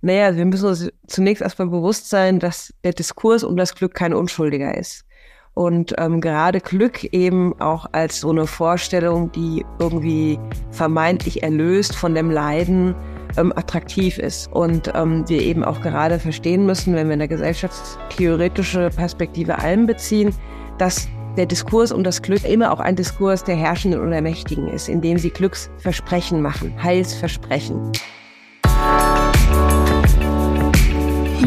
Naja, wir müssen uns zunächst erstmal bewusst sein, dass der Diskurs um das Glück kein Unschuldiger ist. Und ähm, gerade Glück eben auch als so eine Vorstellung, die irgendwie vermeintlich erlöst von dem Leiden ähm, attraktiv ist. Und ähm, wir eben auch gerade verstehen müssen, wenn wir eine gesellschaftstheoretische Perspektive einbeziehen, dass der Diskurs um das Glück immer auch ein Diskurs der Herrschenden und der Mächtigen ist, in dem sie Glücksversprechen machen, Heilsversprechen.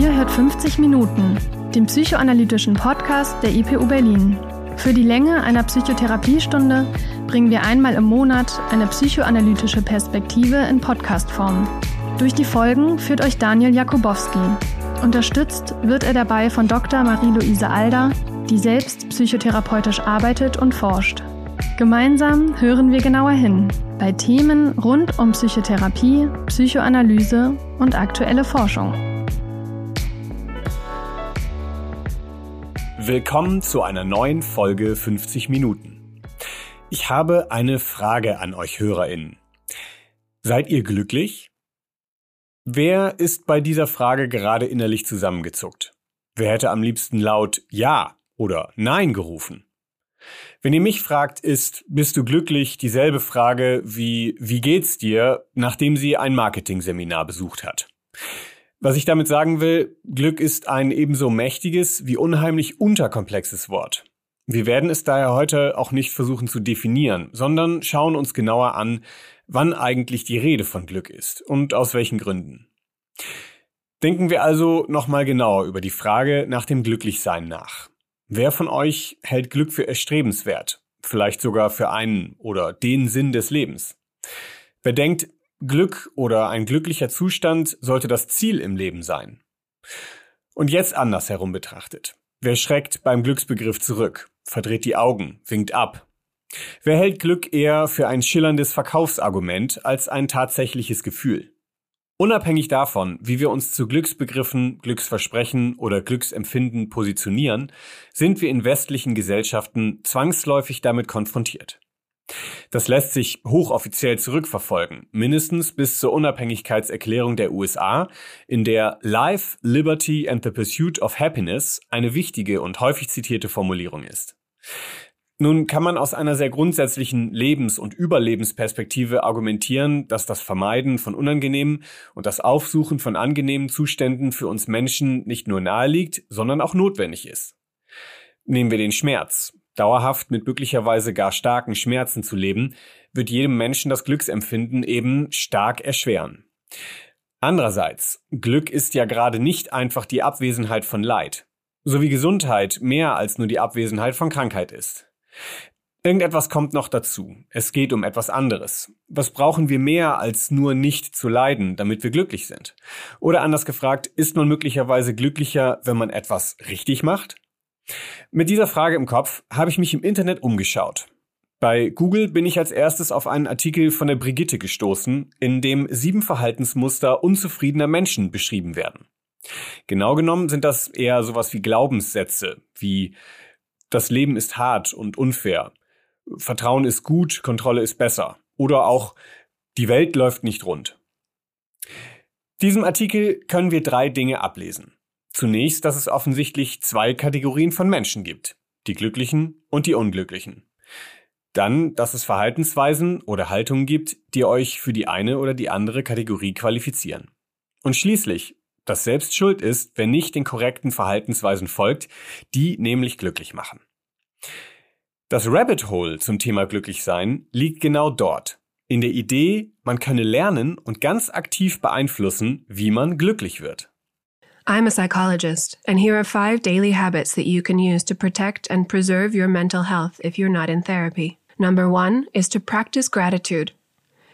Ihr hört 50 Minuten, den psychoanalytischen Podcast der IPU Berlin. Für die Länge einer Psychotherapiestunde bringen wir einmal im Monat eine psychoanalytische Perspektive in Podcastform. Durch die Folgen führt euch Daniel Jakubowski. Unterstützt wird er dabei von Dr. Marie-Louise Alder, die selbst psychotherapeutisch arbeitet und forscht. Gemeinsam hören wir genauer hin bei Themen rund um Psychotherapie, Psychoanalyse und aktuelle Forschung. Willkommen zu einer neuen Folge 50 Minuten. Ich habe eine Frage an euch Hörerinnen. Seid ihr glücklich? Wer ist bei dieser Frage gerade innerlich zusammengezuckt? Wer hätte am liebsten laut Ja oder Nein gerufen? Wenn ihr mich fragt, ist bist du glücklich dieselbe Frage wie wie geht's dir, nachdem sie ein Marketing-Seminar besucht hat. Was ich damit sagen will, Glück ist ein ebenso mächtiges wie unheimlich unterkomplexes Wort. Wir werden es daher heute auch nicht versuchen zu definieren, sondern schauen uns genauer an, wann eigentlich die Rede von Glück ist und aus welchen Gründen. Denken wir also nochmal genauer über die Frage nach dem Glücklichsein nach. Wer von euch hält Glück für erstrebenswert? Vielleicht sogar für einen oder den Sinn des Lebens? Wer denkt, Glück oder ein glücklicher Zustand sollte das Ziel im Leben sein. Und jetzt andersherum betrachtet. Wer schreckt beim Glücksbegriff zurück, verdreht die Augen, winkt ab? Wer hält Glück eher für ein schillerndes Verkaufsargument als ein tatsächliches Gefühl? Unabhängig davon, wie wir uns zu Glücksbegriffen, Glücksversprechen oder Glücksempfinden positionieren, sind wir in westlichen Gesellschaften zwangsläufig damit konfrontiert. Das lässt sich hochoffiziell zurückverfolgen, mindestens bis zur Unabhängigkeitserklärung der USA, in der Life, Liberty and the Pursuit of Happiness eine wichtige und häufig zitierte Formulierung ist. Nun kann man aus einer sehr grundsätzlichen Lebens- und Überlebensperspektive argumentieren, dass das Vermeiden von unangenehmen und das Aufsuchen von angenehmen Zuständen für uns Menschen nicht nur naheliegt, sondern auch notwendig ist. Nehmen wir den Schmerz. Dauerhaft mit möglicherweise gar starken Schmerzen zu leben, wird jedem Menschen das Glücksempfinden eben stark erschweren. Andererseits, Glück ist ja gerade nicht einfach die Abwesenheit von Leid, so wie Gesundheit mehr als nur die Abwesenheit von Krankheit ist. Irgendetwas kommt noch dazu. Es geht um etwas anderes. Was brauchen wir mehr als nur nicht zu leiden, damit wir glücklich sind? Oder anders gefragt, ist man möglicherweise glücklicher, wenn man etwas richtig macht? Mit dieser Frage im Kopf habe ich mich im Internet umgeschaut. Bei Google bin ich als erstes auf einen Artikel von der Brigitte gestoßen, in dem sieben Verhaltensmuster unzufriedener Menschen beschrieben werden. Genau genommen sind das eher sowas wie Glaubenssätze, wie das Leben ist hart und unfair, Vertrauen ist gut, Kontrolle ist besser oder auch die Welt läuft nicht rund. Diesem Artikel können wir drei Dinge ablesen. Zunächst, dass es offensichtlich zwei Kategorien von Menschen gibt. Die Glücklichen und die Unglücklichen. Dann, dass es Verhaltensweisen oder Haltungen gibt, die euch für die eine oder die andere Kategorie qualifizieren. Und schließlich, dass selbst schuld ist, wenn nicht den korrekten Verhaltensweisen folgt, die nämlich glücklich machen. Das Rabbit Hole zum Thema Glücklichsein liegt genau dort, in der Idee, man könne lernen und ganz aktiv beeinflussen, wie man glücklich wird. I'm a psychologist, and here are five daily habits that you can use to protect and preserve your mental health if you're not in therapy. Number one is to practice gratitude.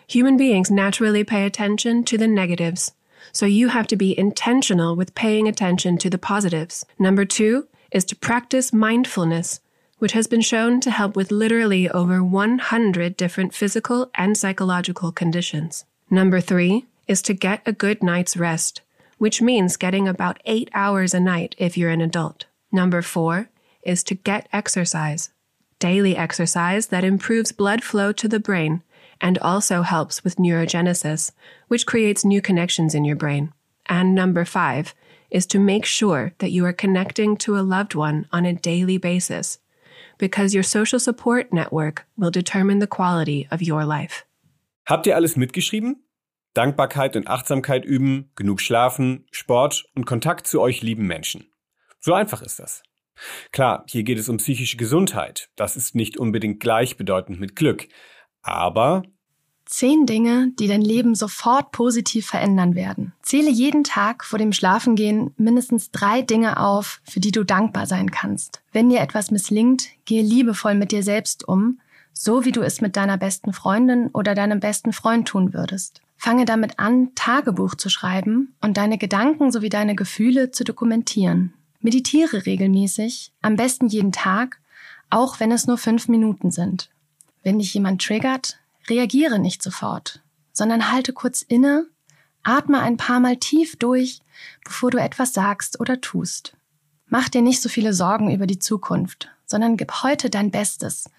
Human beings naturally pay attention to the negatives, so you have to be intentional with paying attention to the positives. Number two is to practice mindfulness, which has been shown to help with literally over 100 different physical and psychological conditions. Number three is to get a good night's rest which means getting about eight hours a night if you're an adult. Number four is to get exercise. Daily exercise that improves blood flow to the brain and also helps with neurogenesis, which creates new connections in your brain. And number five is to make sure that you are connecting to a loved one on a daily basis because your social support network will determine the quality of your life. Habt ihr alles mitgeschrieben? Dankbarkeit und Achtsamkeit üben, genug schlafen, Sport und Kontakt zu euch lieben Menschen. So einfach ist das. Klar, hier geht es um psychische Gesundheit. Das ist nicht unbedingt gleichbedeutend mit Glück. Aber Zehn Dinge, die dein Leben sofort positiv verändern werden. Zähle jeden Tag vor dem Schlafengehen mindestens drei Dinge auf, für die du dankbar sein kannst. Wenn dir etwas misslingt, gehe liebevoll mit dir selbst um, so wie du es mit deiner besten Freundin oder deinem besten Freund tun würdest. Fange damit an, Tagebuch zu schreiben und deine Gedanken sowie deine Gefühle zu dokumentieren. Meditiere regelmäßig, am besten jeden Tag, auch wenn es nur fünf Minuten sind. Wenn dich jemand triggert, Reagiere nicht sofort, sondern halte kurz inne, atme ein paar Mal tief durch, bevor du etwas sagst oder tust. Mach dir nicht so viele Sorgen über die Zukunft, sondern gib heute dein Bestes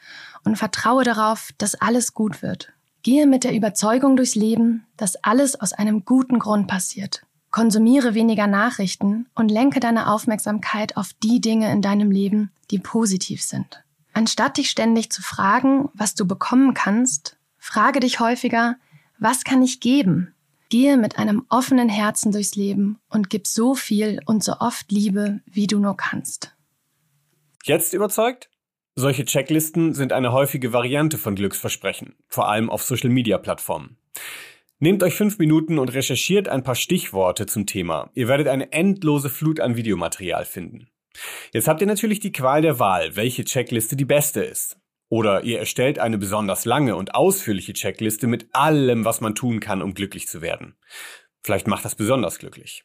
und vertraue darauf, dass alles gut wird. Gehe mit der Überzeugung durchs Leben, dass alles aus einem guten Grund passiert. Konsumiere weniger Nachrichten und lenke deine Aufmerksamkeit auf die Dinge in deinem Leben, die positiv sind. Anstatt dich ständig zu fragen, was du bekommen kannst, Frage dich häufiger, was kann ich geben? Gehe mit einem offenen Herzen durchs Leben und gib so viel und so oft Liebe, wie du nur kannst. Jetzt überzeugt? Solche Checklisten sind eine häufige Variante von Glücksversprechen, vor allem auf Social-Media-Plattformen. Nehmt euch fünf Minuten und recherchiert ein paar Stichworte zum Thema. Ihr werdet eine endlose Flut an Videomaterial finden. Jetzt habt ihr natürlich die Qual der Wahl, welche Checkliste die beste ist. Oder ihr erstellt eine besonders lange und ausführliche Checkliste mit allem, was man tun kann, um glücklich zu werden. Vielleicht macht das besonders glücklich.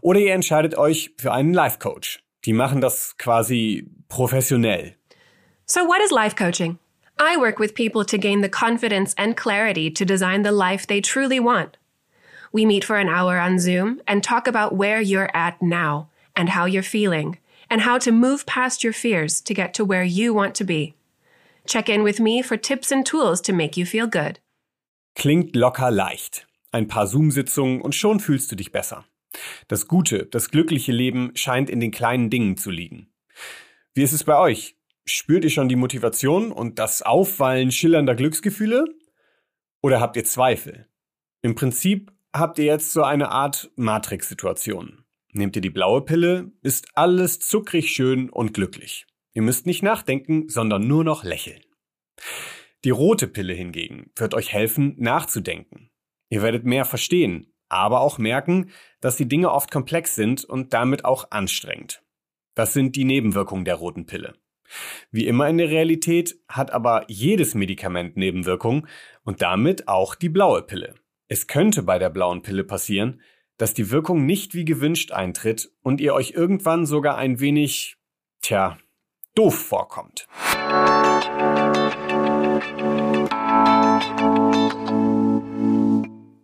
Oder ihr entscheidet euch für einen Life Coach. Die machen das quasi professionell. So, what is life coaching? I work with people to gain the confidence and clarity to design the life they truly want. We meet for an hour on Zoom and talk about where you're at now and how you're feeling and how to move past your fears to get to where you want to be. Check in with me for tips and tools to make you feel good. Klingt locker leicht. Ein paar Zoom-Sitzungen und schon fühlst du dich besser. Das gute, das glückliche Leben scheint in den kleinen Dingen zu liegen. Wie ist es bei euch? Spürt ihr schon die Motivation und das Aufwallen schillernder Glücksgefühle? Oder habt ihr Zweifel? Im Prinzip habt ihr jetzt so eine Art Matrix-Situation. Nehmt ihr die blaue Pille, ist alles zuckrig schön und glücklich. Ihr müsst nicht nachdenken, sondern nur noch lächeln. Die rote Pille hingegen wird euch helfen, nachzudenken. Ihr werdet mehr verstehen, aber auch merken, dass die Dinge oft komplex sind und damit auch anstrengend. Das sind die Nebenwirkungen der roten Pille. Wie immer in der Realität hat aber jedes Medikament Nebenwirkungen und damit auch die blaue Pille. Es könnte bei der blauen Pille passieren, dass die Wirkung nicht wie gewünscht eintritt und ihr euch irgendwann sogar ein wenig, tja, doof vorkommt.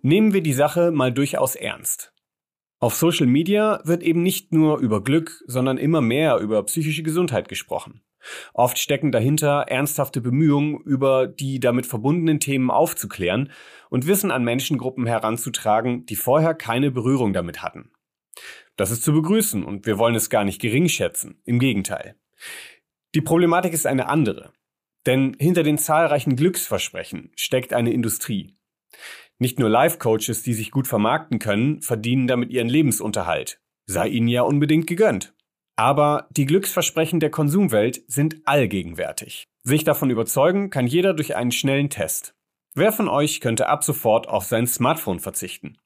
Nehmen wir die Sache mal durchaus ernst. Auf Social Media wird eben nicht nur über Glück, sondern immer mehr über psychische Gesundheit gesprochen. Oft stecken dahinter ernsthafte Bemühungen, über die damit verbundenen Themen aufzuklären und Wissen an Menschengruppen heranzutragen, die vorher keine Berührung damit hatten. Das ist zu begrüßen und wir wollen es gar nicht gering schätzen. Im Gegenteil. Die Problematik ist eine andere. Denn hinter den zahlreichen Glücksversprechen steckt eine Industrie. Nicht nur Life-Coaches, die sich gut vermarkten können, verdienen damit ihren Lebensunterhalt. Sei ihnen ja unbedingt gegönnt. Aber die Glücksversprechen der Konsumwelt sind allgegenwärtig. Sich davon überzeugen kann jeder durch einen schnellen Test. Wer von euch könnte ab sofort auf sein Smartphone verzichten?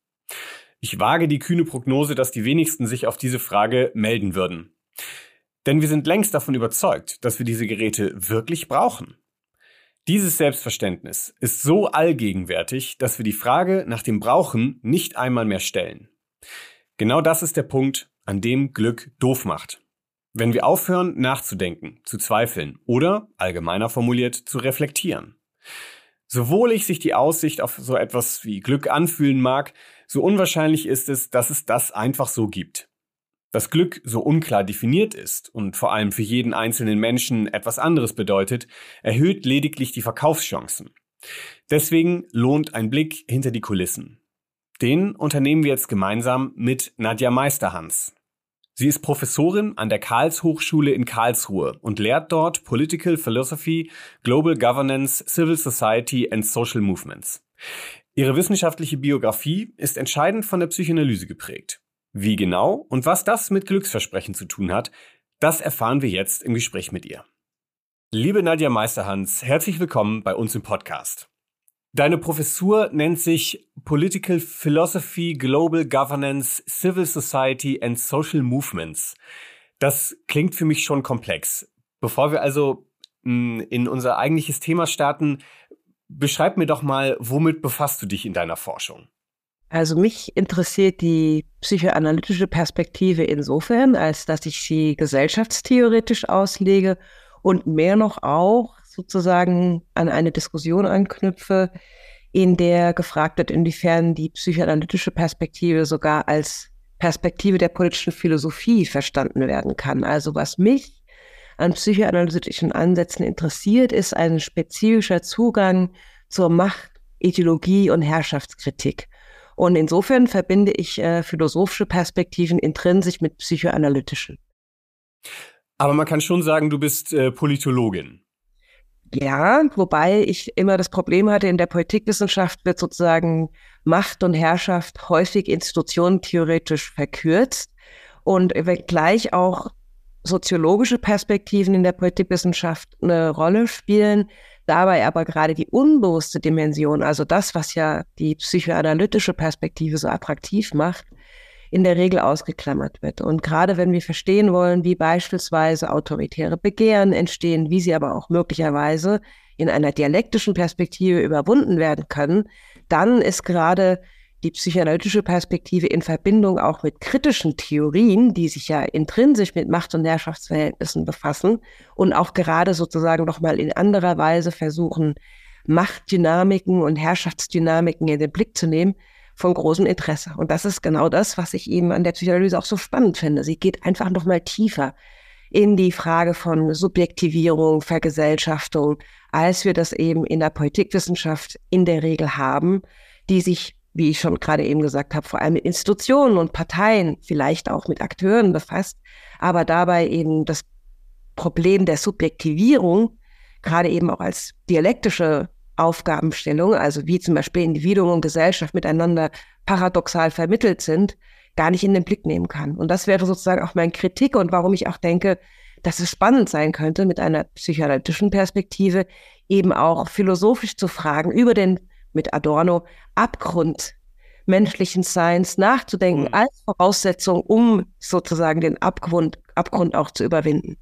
Ich wage die kühne Prognose, dass die wenigsten sich auf diese Frage melden würden. Denn wir sind längst davon überzeugt, dass wir diese Geräte wirklich brauchen. Dieses Selbstverständnis ist so allgegenwärtig, dass wir die Frage nach dem Brauchen nicht einmal mehr stellen. Genau das ist der Punkt, an dem Glück doof macht. Wenn wir aufhören, nachzudenken, zu zweifeln oder, allgemeiner formuliert, zu reflektieren. So wohlig sich die Aussicht auf so etwas wie Glück anfühlen mag, so unwahrscheinlich ist es, dass es das einfach so gibt. Dass Glück so unklar definiert ist und vor allem für jeden einzelnen Menschen etwas anderes bedeutet, erhöht lediglich die Verkaufschancen. Deswegen lohnt ein Blick hinter die Kulissen. Den unternehmen wir jetzt gemeinsam mit Nadja Meisterhans. Sie ist Professorin an der Karlshochschule in Karlsruhe und lehrt dort Political Philosophy, Global Governance, Civil Society and Social Movements. Ihre wissenschaftliche Biografie ist entscheidend von der Psychoanalyse geprägt. Wie genau und was das mit Glücksversprechen zu tun hat, das erfahren wir jetzt im Gespräch mit ihr. Liebe Nadja Meisterhans, herzlich willkommen bei uns im Podcast. Deine Professur nennt sich Political Philosophy, Global Governance, Civil Society and Social Movements. Das klingt für mich schon komplex. Bevor wir also hm, in unser eigentliches Thema starten, beschreib mir doch mal, womit befasst du dich in deiner Forschung? Also mich interessiert die psychoanalytische Perspektive insofern, als dass ich sie gesellschaftstheoretisch auslege und mehr noch auch sozusagen an eine Diskussion anknüpfe, in der gefragt wird, inwiefern die psychoanalytische Perspektive sogar als Perspektive der politischen Philosophie verstanden werden kann. Also was mich an psychoanalytischen Ansätzen interessiert, ist ein spezifischer Zugang zur Macht, Ideologie und Herrschaftskritik. Und insofern verbinde ich äh, philosophische Perspektiven intrinsisch mit psychoanalytischen. Aber man kann schon sagen, du bist äh, Politologin. Ja, wobei ich immer das Problem hatte, in der Politikwissenschaft wird sozusagen Macht und Herrschaft häufig institutionentheoretisch verkürzt. Und wenngleich auch soziologische Perspektiven in der Politikwissenschaft eine Rolle spielen, dabei aber gerade die unbewusste Dimension, also das, was ja die psychoanalytische Perspektive so attraktiv macht, in der Regel ausgeklammert wird. Und gerade wenn wir verstehen wollen, wie beispielsweise autoritäre Begehren entstehen, wie sie aber auch möglicherweise in einer dialektischen Perspektive überwunden werden können, dann ist gerade die psychoanalytische Perspektive in Verbindung auch mit kritischen Theorien, die sich ja intrinsisch mit Macht- und Herrschaftsverhältnissen befassen und auch gerade sozusagen nochmal in anderer Weise versuchen, Machtdynamiken und Herrschaftsdynamiken in den Blick zu nehmen, von großem Interesse. Und das ist genau das, was ich eben an der Psychoanalyse auch so spannend finde. Sie geht einfach noch mal tiefer in die Frage von Subjektivierung, Vergesellschaftung, als wir das eben in der Politikwissenschaft in der Regel haben, die sich, wie ich schon gerade eben gesagt habe, vor allem mit Institutionen und Parteien, vielleicht auch mit Akteuren befasst, aber dabei eben das Problem der Subjektivierung gerade eben auch als dialektische Aufgabenstellung, also wie zum Beispiel Individuum und Gesellschaft miteinander paradoxal vermittelt sind, gar nicht in den Blick nehmen kann. Und das wäre sozusagen auch meine Kritik und warum ich auch denke, dass es spannend sein könnte, mit einer psychoanalytischen Perspektive eben auch philosophisch zu fragen, über den mit Adorno Abgrund menschlichen Seins nachzudenken mhm. als Voraussetzung, um sozusagen den Abgrund, Abgrund auch zu überwinden.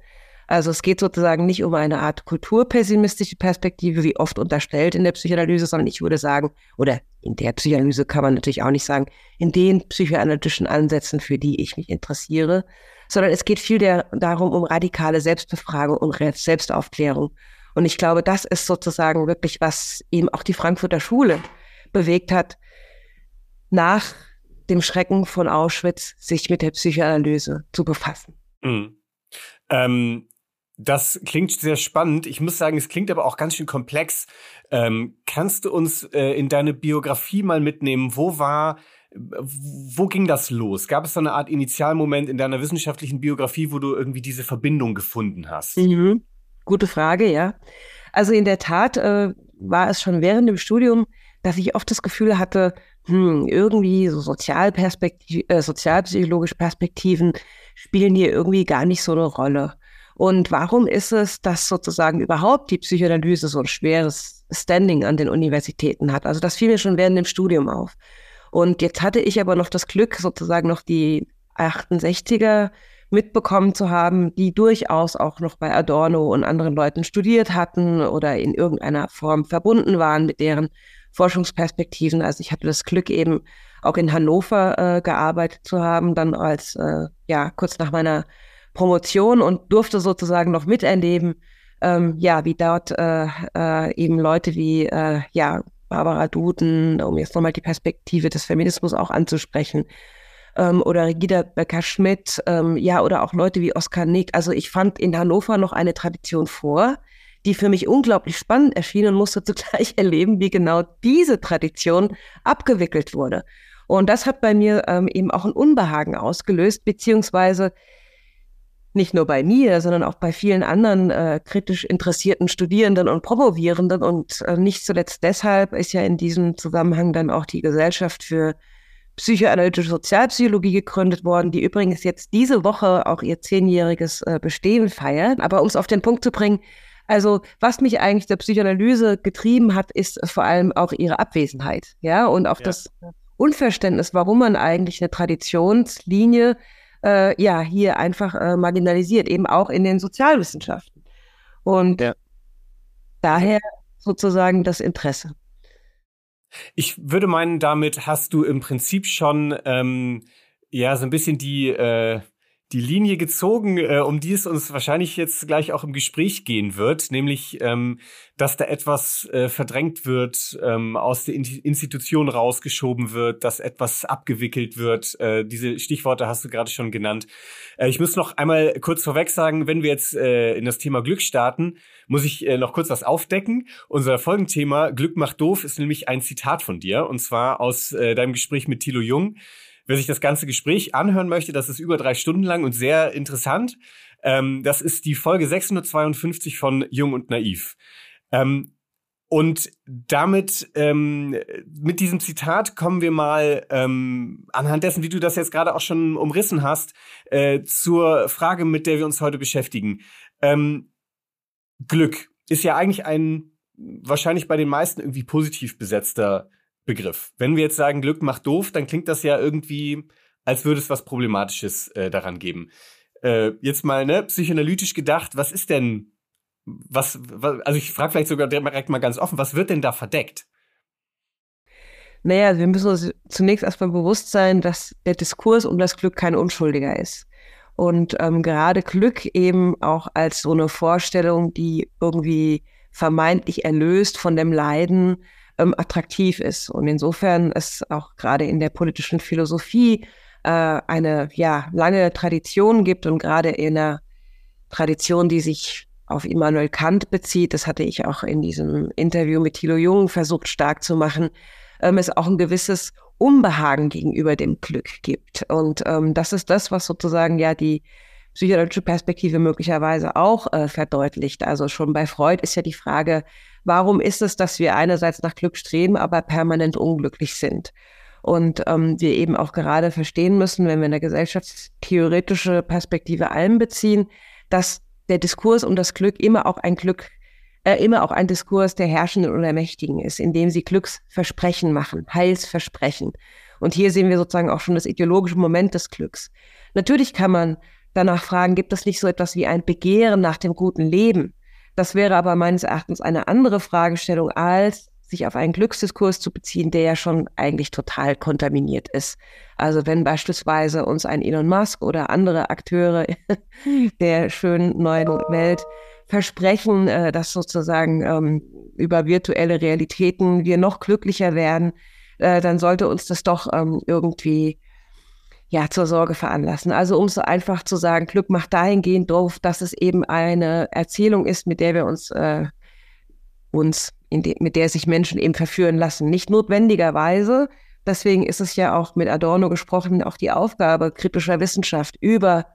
Also es geht sozusagen nicht um eine Art kulturpessimistische Perspektive, wie oft unterstellt in der Psychoanalyse, sondern ich würde sagen, oder in der Psychoanalyse kann man natürlich auch nicht sagen, in den psychoanalytischen Ansätzen, für die ich mich interessiere, sondern es geht viel der, darum, um radikale Selbstbefragung und Selbstaufklärung. Und ich glaube, das ist sozusagen wirklich, was eben auch die Frankfurter Schule bewegt hat, nach dem Schrecken von Auschwitz sich mit der Psychoanalyse zu befassen. Mhm. Ähm, das klingt sehr spannend. Ich muss sagen, es klingt aber auch ganz schön komplex. Ähm, kannst du uns äh, in deine Biografie mal mitnehmen? Wo war, wo ging das los? Gab es so eine Art Initialmoment in deiner wissenschaftlichen Biografie, wo du irgendwie diese Verbindung gefunden hast? Mhm. Gute Frage, ja. Also in der Tat äh, war es schon während dem Studium, dass ich oft das Gefühl hatte, hm, irgendwie so Sozialperspektiv äh, sozialpsychologische Perspektiven spielen hier irgendwie gar nicht so eine Rolle. Und warum ist es, dass sozusagen überhaupt die Psychoanalyse so ein schweres Standing an den Universitäten hat? Also das fiel mir schon während dem Studium auf. Und jetzt hatte ich aber noch das Glück, sozusagen noch die 68er mitbekommen zu haben, die durchaus auch noch bei Adorno und anderen Leuten studiert hatten oder in irgendeiner Form verbunden waren mit deren Forschungsperspektiven. Also ich hatte das Glück eben auch in Hannover äh, gearbeitet zu haben, dann als äh, ja kurz nach meiner Promotion und durfte sozusagen noch miterleben, ähm, ja, wie dort äh, äh, eben Leute wie äh, ja, Barbara Duden, um jetzt nochmal die Perspektive des Feminismus auch anzusprechen, ähm, oder Regida Becker-Schmidt, ähm, ja, oder auch Leute wie Oskar Nick. Also ich fand in Hannover noch eine Tradition vor, die für mich unglaublich spannend erschien und musste zugleich erleben, wie genau diese Tradition abgewickelt wurde. Und das hat bei mir ähm, eben auch ein Unbehagen ausgelöst, beziehungsweise nicht nur bei mir, sondern auch bei vielen anderen äh, kritisch interessierten Studierenden und Promovierenden. Und äh, nicht zuletzt deshalb ist ja in diesem Zusammenhang dann auch die Gesellschaft für psychoanalytische Sozialpsychologie gegründet worden, die übrigens jetzt diese Woche auch ihr zehnjähriges äh, Bestehen feiert. Aber um es auf den Punkt zu bringen, also was mich eigentlich der Psychoanalyse getrieben hat, ist vor allem auch ihre Abwesenheit, ja, und auch ja. das Unverständnis, warum man eigentlich eine Traditionslinie äh, ja hier einfach äh, marginalisiert, eben auch in den Sozialwissenschaften. Und ja. daher sozusagen das Interesse. Ich würde meinen, damit hast du im Prinzip schon ähm, ja so ein bisschen die äh, die Linie gezogen, äh, um die es uns wahrscheinlich jetzt gleich auch im Gespräch gehen wird, nämlich, ähm, dass da etwas äh, verdrängt wird, ähm, aus der Institution rausgeschoben wird, dass etwas abgewickelt wird. Äh, diese Stichworte hast du gerade schon genannt. Äh, ich muss noch einmal kurz vorweg sagen, wenn wir jetzt äh, in das Thema Glück starten, muss ich äh, noch kurz was aufdecken. Unser Folgenthema Glück macht doof ist nämlich ein Zitat von dir, und zwar aus äh, deinem Gespräch mit Thilo Jung. Wer sich das ganze Gespräch anhören möchte, das ist über drei Stunden lang und sehr interessant. Ähm, das ist die Folge 652 von Jung und Naiv. Ähm, und damit, ähm, mit diesem Zitat kommen wir mal ähm, anhand dessen, wie du das jetzt gerade auch schon umrissen hast, äh, zur Frage, mit der wir uns heute beschäftigen. Ähm, Glück ist ja eigentlich ein wahrscheinlich bei den meisten irgendwie positiv besetzter Begriff. Wenn wir jetzt sagen, Glück macht doof, dann klingt das ja irgendwie, als würde es was Problematisches äh, daran geben. Äh, jetzt mal, ne, psychoanalytisch gedacht, was ist denn, was, was also ich frage vielleicht sogar direkt mal ganz offen, was wird denn da verdeckt? Naja, wir müssen uns zunächst erstmal bewusst sein, dass der Diskurs um das Glück kein unschuldiger ist. Und ähm, gerade Glück eben auch als so eine Vorstellung, die irgendwie vermeintlich erlöst von dem Leiden ähm, attraktiv ist. Und insofern ist auch gerade in der politischen Philosophie äh, eine ja lange Tradition gibt und gerade in einer Tradition, die sich auf Immanuel Kant bezieht, das hatte ich auch in diesem Interview mit Thilo Jung versucht stark zu machen, ähm, es auch ein gewisses Unbehagen gegenüber dem Glück gibt. Und ähm, das ist das, was sozusagen ja die psychologische Perspektive möglicherweise auch äh, verdeutlicht. Also schon bei Freud ist ja die Frage, warum ist es, dass wir einerseits nach Glück streben, aber permanent unglücklich sind? Und ähm, wir eben auch gerade verstehen müssen, wenn wir eine gesellschaftstheoretische Perspektive einbeziehen, dass der Diskurs um das Glück immer auch ein Glück, äh, immer auch ein Diskurs der Herrschenden oder Mächtigen ist, indem sie Glücksversprechen machen, Heilsversprechen. Und hier sehen wir sozusagen auch schon das ideologische Moment des Glücks. Natürlich kann man danach fragen, gibt es nicht so etwas wie ein Begehren nach dem guten Leben? Das wäre aber meines Erachtens eine andere Fragestellung, als sich auf einen Glücksdiskurs zu beziehen, der ja schon eigentlich total kontaminiert ist. Also wenn beispielsweise uns ein Elon Musk oder andere Akteure der schönen neuen Welt versprechen, äh, dass sozusagen ähm, über virtuelle Realitäten wir noch glücklicher werden, äh, dann sollte uns das doch ähm, irgendwie ja, zur Sorge veranlassen. Also um so einfach zu sagen, Glück macht dahingehend drauf, dass es eben eine Erzählung ist, mit der wir uns, äh, uns de, mit der sich Menschen eben verführen lassen. Nicht notwendigerweise. Deswegen ist es ja auch mit Adorno gesprochen, auch die Aufgabe kritischer Wissenschaft über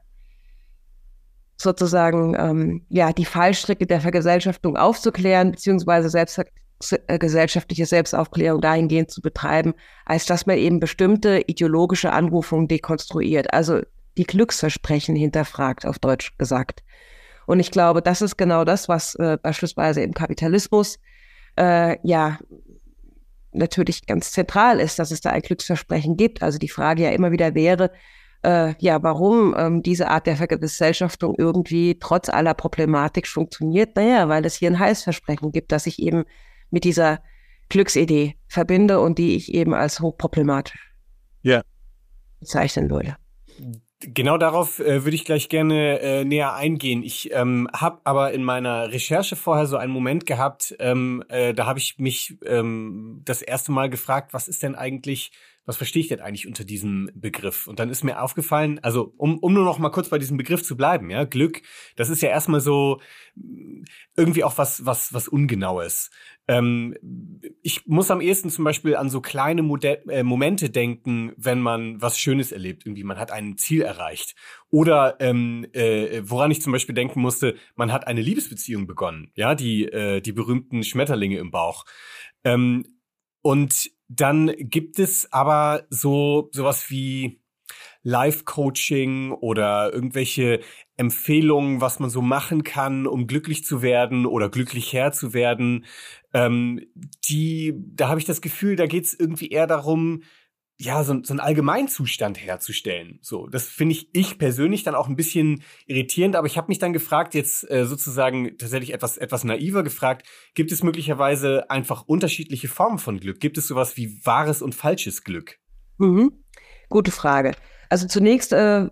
sozusagen ähm, ja die Fallstricke der Vergesellschaftung aufzuklären, beziehungsweise selbst gesellschaftliche Selbstaufklärung dahingehend zu betreiben, als dass man eben bestimmte ideologische Anrufungen dekonstruiert, also die Glücksversprechen hinterfragt, auf Deutsch gesagt. Und ich glaube, das ist genau das, was äh, beispielsweise im Kapitalismus äh, ja natürlich ganz zentral ist, dass es da ein Glücksversprechen gibt. Also die Frage ja immer wieder wäre, äh, ja, warum ähm, diese Art der Vergesellschaftung irgendwie trotz aller Problematik funktioniert. Naja, weil es hier ein Heißversprechen gibt, dass ich eben mit dieser Glücksidee verbinde und die ich eben als hochproblematisch ja. bezeichnen würde. Genau darauf äh, würde ich gleich gerne äh, näher eingehen. Ich ähm, habe aber in meiner Recherche vorher so einen Moment gehabt, ähm, äh, da habe ich mich ähm, das erste Mal gefragt, was ist denn eigentlich was verstehe ich denn eigentlich unter diesem Begriff? Und dann ist mir aufgefallen, also um, um nur noch mal kurz bei diesem Begriff zu bleiben, ja, Glück, das ist ja erstmal so irgendwie auch was, was, was Ungenaues. Ähm, ich muss am ehesten zum Beispiel an so kleine Mode äh, Momente denken, wenn man was Schönes erlebt, irgendwie man hat ein Ziel erreicht. Oder ähm, äh, woran ich zum Beispiel denken musste, man hat eine Liebesbeziehung begonnen, ja, die, äh, die berühmten Schmetterlinge im Bauch. Ähm, und dann gibt es aber so sowas wie Life-Coaching oder irgendwelche Empfehlungen, was man so machen kann, um glücklich zu werden oder glücklicher zu werden. Ähm, die, da habe ich das Gefühl, da geht es irgendwie eher darum, ja, so, so einen Allgemeinzustand herzustellen. So, das finde ich ich persönlich dann auch ein bisschen irritierend, aber ich habe mich dann gefragt, jetzt äh, sozusagen tatsächlich etwas etwas naiver gefragt, gibt es möglicherweise einfach unterschiedliche Formen von Glück? Gibt es sowas wie wahres und falsches Glück? Mhm. Gute Frage. Also zunächst äh,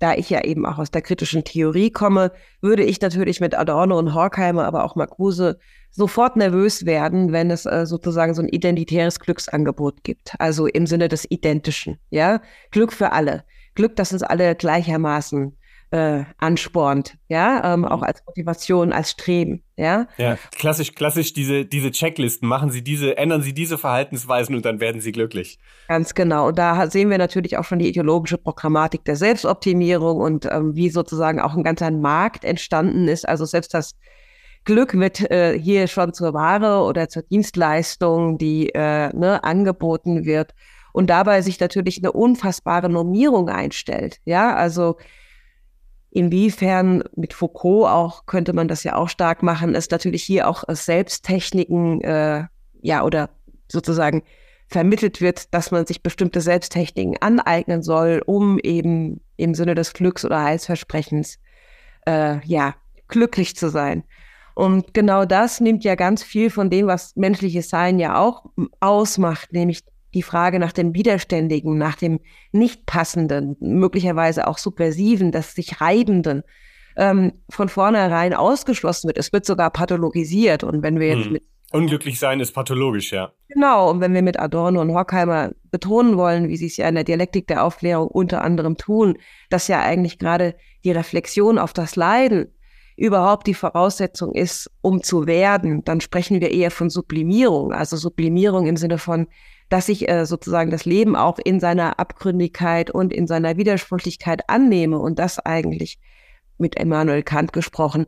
da ich ja eben auch aus der kritischen Theorie komme, würde ich natürlich mit Adorno und Horkheimer, aber auch Marcuse sofort nervös werden, wenn es äh, sozusagen so ein identitäres Glücksangebot gibt. Also im Sinne des Identischen, ja. Glück für alle. Glück, das uns alle gleichermaßen äh, anspornt, ja, ähm, auch mhm. als Motivation, als Streben, ja. Ja, klassisch, klassisch diese, diese Checklisten, machen Sie diese, ändern Sie diese Verhaltensweisen und dann werden Sie glücklich. Ganz genau. Und da sehen wir natürlich auch schon die ideologische Programmatik der Selbstoptimierung und ähm, wie sozusagen auch ein ganzer Markt entstanden ist. Also selbst das Glück wird äh, hier schon zur Ware oder zur Dienstleistung, die äh, ne, angeboten wird und dabei sich natürlich eine unfassbare Normierung einstellt. Ja, also Inwiefern mit Foucault auch könnte man das ja auch stark machen, ist natürlich hier auch Selbsttechniken, äh, ja, oder sozusagen vermittelt wird, dass man sich bestimmte Selbsttechniken aneignen soll, um eben im Sinne des Glücks oder Heilsversprechens, äh, ja, glücklich zu sein. Und genau das nimmt ja ganz viel von dem, was menschliches Sein ja auch ausmacht, nämlich die Frage nach dem Widerständigen, nach dem Nicht-Passenden, möglicherweise auch Subversiven, das sich Reibenden, ähm, von vornherein ausgeschlossen wird. Es wird sogar pathologisiert. Und wenn wir jetzt hm. mit Unglücklich sein ist pathologisch, ja. Genau, und wenn wir mit Adorno und Horkheimer betonen wollen, wie sie es ja in der Dialektik der Aufklärung unter anderem tun, dass ja eigentlich gerade die Reflexion auf das Leiden überhaupt die Voraussetzung ist, um zu werden, dann sprechen wir eher von Sublimierung, also Sublimierung im Sinne von dass ich äh, sozusagen das Leben auch in seiner Abgründigkeit und in seiner Widersprüchlichkeit annehme und das eigentlich mit Immanuel Kant gesprochen,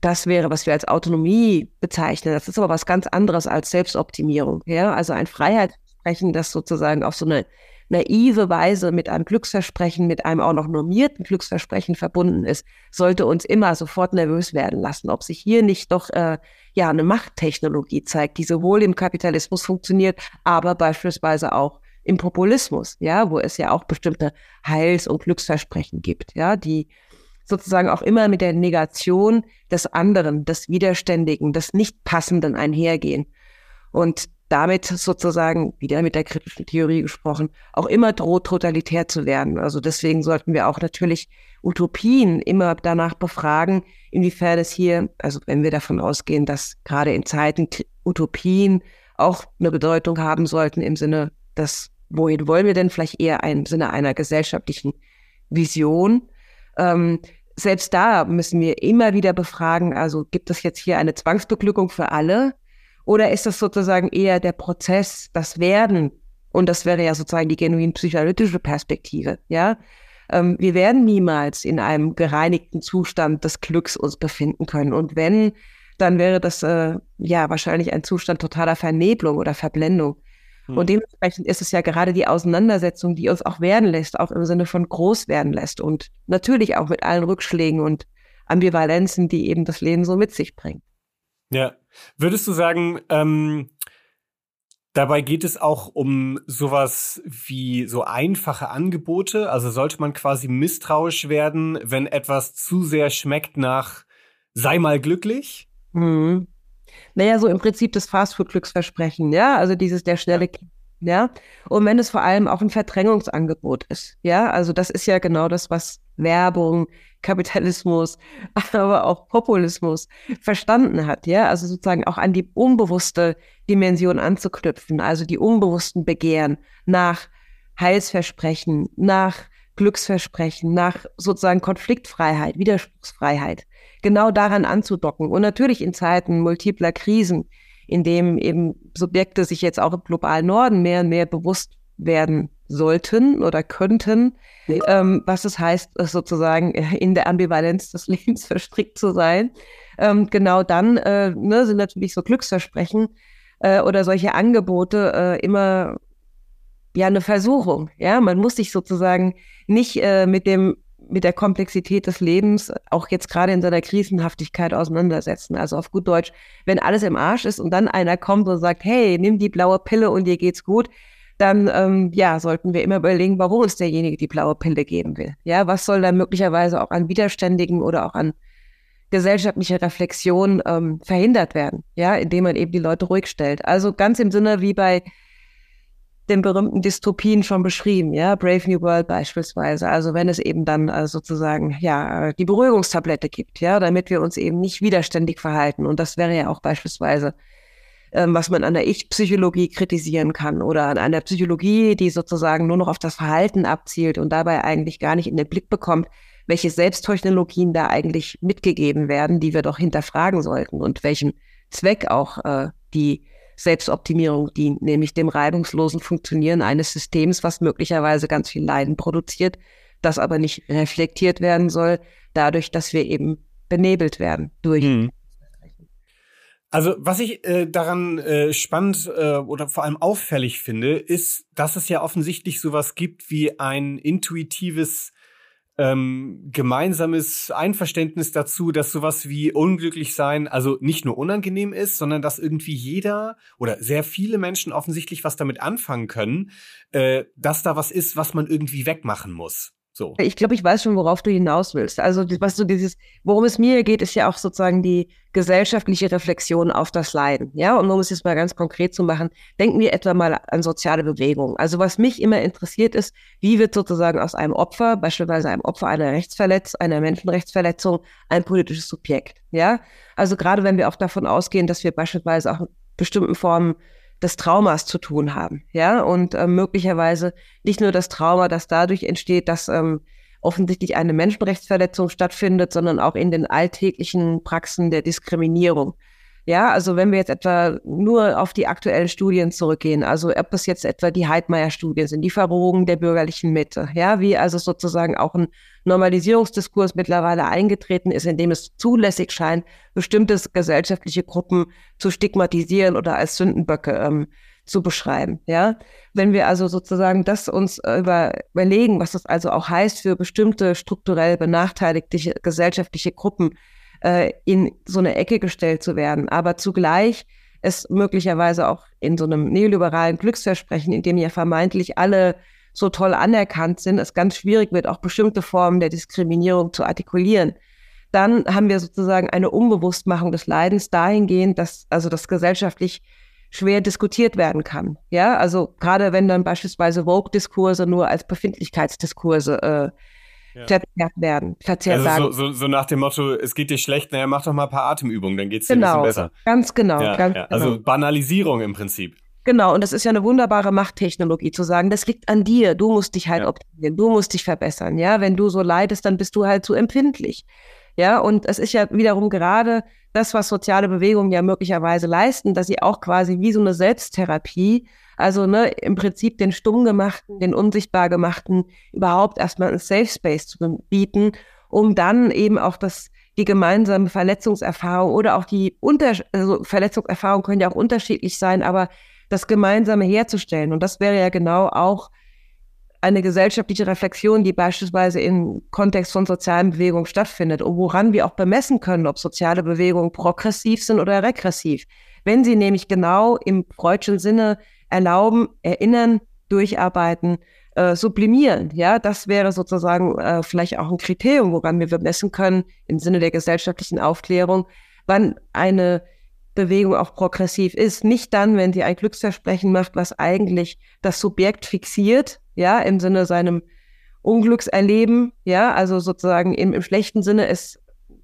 das wäre, was wir als Autonomie bezeichnen. Das ist aber was ganz anderes als Selbstoptimierung. Ja, also ein Freiheitssprechen, das sozusagen auf so eine naive Weise mit einem Glücksversprechen, mit einem auch noch normierten Glücksversprechen verbunden ist, sollte uns immer sofort nervös werden lassen, ob sich hier nicht doch äh, ja eine Machttechnologie zeigt, die sowohl im Kapitalismus funktioniert, aber beispielsweise auch im Populismus, ja, wo es ja auch bestimmte Heils- und Glücksversprechen gibt, ja, die sozusagen auch immer mit der Negation des anderen, des Widerständigen, des Nichtpassenden einhergehen. Und damit sozusagen, wieder mit der kritischen Theorie gesprochen, auch immer droht, totalitär zu werden. Also deswegen sollten wir auch natürlich Utopien immer danach befragen, inwiefern es hier, also wenn wir davon ausgehen, dass gerade in Zeiten Utopien auch eine Bedeutung haben sollten im Sinne, dass wohin wollen wir denn vielleicht eher im Sinne einer gesellschaftlichen Vision? Ähm, selbst da müssen wir immer wieder befragen, also gibt es jetzt hier eine Zwangsbeglückung für alle? Oder ist das sozusagen eher der Prozess, das Werden? Und das wäre ja sozusagen die genuin psychoanalytische Perspektive, ja. Ähm, wir werden niemals in einem gereinigten Zustand des Glücks uns befinden können. Und wenn, dann wäre das äh, ja wahrscheinlich ein Zustand totaler Vernebelung oder Verblendung. Hm. Und dementsprechend ist es ja gerade die Auseinandersetzung, die uns auch werden lässt, auch im Sinne von groß werden lässt und natürlich auch mit allen Rückschlägen und Ambivalenzen, die eben das Leben so mit sich bringt. Ja. Würdest du sagen, ähm, dabei geht es auch um sowas wie so einfache Angebote? Also sollte man quasi misstrauisch werden, wenn etwas zu sehr schmeckt nach sei mal glücklich? Mhm. Naja, so im Prinzip das Fastfood-Glücksversprechen, ja, also dieses der schnelle ja. Ja, und wenn es vor allem auch ein Verdrängungsangebot ist, ja, also das ist ja genau das, was Werbung, Kapitalismus, aber auch Populismus verstanden hat, ja, also sozusagen auch an die unbewusste Dimension anzuknüpfen, also die unbewussten Begehren nach Heilsversprechen, nach Glücksversprechen, nach sozusagen Konfliktfreiheit, Widerspruchsfreiheit, genau daran anzudocken. Und natürlich in Zeiten multipler Krisen, in dem eben Subjekte sich jetzt auch im globalen Norden mehr und mehr bewusst werden sollten oder könnten, ähm, was es heißt, sozusagen in der Ambivalenz des Lebens verstrickt zu sein. Ähm, genau dann äh, ne, sind natürlich so Glücksversprechen äh, oder solche Angebote äh, immer ja eine Versuchung. Ja, man muss sich sozusagen nicht äh, mit dem mit der Komplexität des Lebens auch jetzt gerade in seiner Krisenhaftigkeit auseinandersetzen. Also auf gut Deutsch, wenn alles im Arsch ist und dann einer kommt und sagt, hey, nimm die blaue Pille und dir geht's gut, dann ähm, ja, sollten wir immer überlegen, warum uns derjenige die blaue Pille geben will. Ja, was soll dann möglicherweise auch an widerständigen oder auch an gesellschaftlicher Reflexion ähm, verhindert werden, ja, indem man eben die Leute ruhig stellt. Also ganz im Sinne wie bei den berühmten Dystopien schon beschrieben, ja, Brave New World beispielsweise. Also wenn es eben dann äh, sozusagen ja die Beruhigungstablette gibt, ja, damit wir uns eben nicht widerständig verhalten. Und das wäre ja auch beispielsweise ähm, was man an der Ich-Psychologie kritisieren kann oder an einer Psychologie, die sozusagen nur noch auf das Verhalten abzielt und dabei eigentlich gar nicht in den Blick bekommt, welche Selbsttechnologien da eigentlich mitgegeben werden, die wir doch hinterfragen sollten und welchen Zweck auch äh, die Selbstoptimierung dient, nämlich dem reibungslosen Funktionieren eines Systems, was möglicherweise ganz viel Leiden produziert, das aber nicht reflektiert werden soll, dadurch, dass wir eben benebelt werden durch hm. Also was ich äh, daran äh, spannend äh, oder vor allem auffällig finde, ist, dass es ja offensichtlich sowas gibt wie ein intuitives ähm, gemeinsames Einverständnis dazu, dass sowas wie unglücklich sein also nicht nur unangenehm ist, sondern dass irgendwie jeder oder sehr viele Menschen offensichtlich was damit anfangen können, äh, dass da was ist, was man irgendwie wegmachen muss. So. Ich glaube, ich weiß schon, worauf du hinaus willst. Also, was du dieses, worum es mir geht, ist ja auch sozusagen die gesellschaftliche Reflexion auf das Leiden. Ja, und um es jetzt mal ganz konkret zu machen, denken wir etwa mal an soziale Bewegungen. Also, was mich immer interessiert ist, wie wird sozusagen aus einem Opfer, beispielsweise einem Opfer einer Rechtsverletzung, einer Menschenrechtsverletzung, ein politisches Subjekt. Ja, also gerade wenn wir auch davon ausgehen, dass wir beispielsweise auch bestimmten Formen des Traumas zu tun haben, ja, und äh, möglicherweise nicht nur das Trauma, das dadurch entsteht, dass ähm, offensichtlich eine Menschenrechtsverletzung stattfindet, sondern auch in den alltäglichen Praxen der Diskriminierung. Ja, also wenn wir jetzt etwa nur auf die aktuellen Studien zurückgehen, also ob es jetzt etwa die Heidmeier-Studien sind, die Verrohung der bürgerlichen Mitte, ja, wie also sozusagen auch ein Normalisierungsdiskurs mittlerweile eingetreten ist, in dem es zulässig scheint, bestimmte gesellschaftliche Gruppen zu stigmatisieren oder als Sündenböcke ähm, zu beschreiben. Ja, wenn wir also sozusagen das uns über, überlegen, was das also auch heißt für bestimmte strukturell benachteiligte gesellschaftliche Gruppen, äh, in so eine Ecke gestellt zu werden, aber zugleich es möglicherweise auch in so einem neoliberalen Glücksversprechen, in dem ja vermeintlich alle so toll anerkannt sind, es ganz schwierig wird, auch bestimmte Formen der Diskriminierung zu artikulieren. Dann haben wir sozusagen eine Unbewusstmachung des Leidens dahingehend, dass also das gesellschaftlich schwer diskutiert werden kann. Ja, also gerade wenn dann beispielsweise Vogue-Diskurse nur als Befindlichkeitsdiskurse äh, ja. verzerrt werden. Verzerrt also so, so, so, nach dem Motto, es geht dir schlecht, naja, mach doch mal ein paar Atemübungen, dann geht's dir genau, ein bisschen besser. Ganz genau. Ja, ganz ja. Also genau. Banalisierung im Prinzip. Genau, und das ist ja eine wunderbare Machttechnologie zu sagen, das liegt an dir, du musst dich halt optimieren, du musst dich verbessern, ja, wenn du so leidest, dann bist du halt zu empfindlich. Ja, und es ist ja wiederum gerade das, was soziale Bewegungen ja möglicherweise leisten, dass sie auch quasi wie so eine Selbsttherapie also ne, im Prinzip den stumm gemachten, den unsichtbar gemachten überhaupt erstmal ein Safe Space zu bieten, um dann eben auch das die gemeinsame Verletzungserfahrung oder auch die Unter also Verletzungserfahrung können ja auch unterschiedlich sein, aber das Gemeinsame herzustellen. Und das wäre ja genau auch eine gesellschaftliche Reflexion, die beispielsweise im Kontext von sozialen Bewegungen stattfindet und woran wir auch bemessen können, ob soziale Bewegungen progressiv sind oder regressiv. Wenn sie nämlich genau im freudschen Sinne erlauben, erinnern, durcharbeiten, äh, sublimieren. Ja, das wäre sozusagen äh, vielleicht auch ein Kriterium, woran wir messen können, im Sinne der gesellschaftlichen Aufklärung, wann eine Bewegung auch progressiv ist. Nicht dann, wenn sie ein Glücksversprechen macht, was eigentlich das Subjekt fixiert, ja, im Sinne seinem Unglückserleben, ja, also sozusagen im, im schlechten Sinne es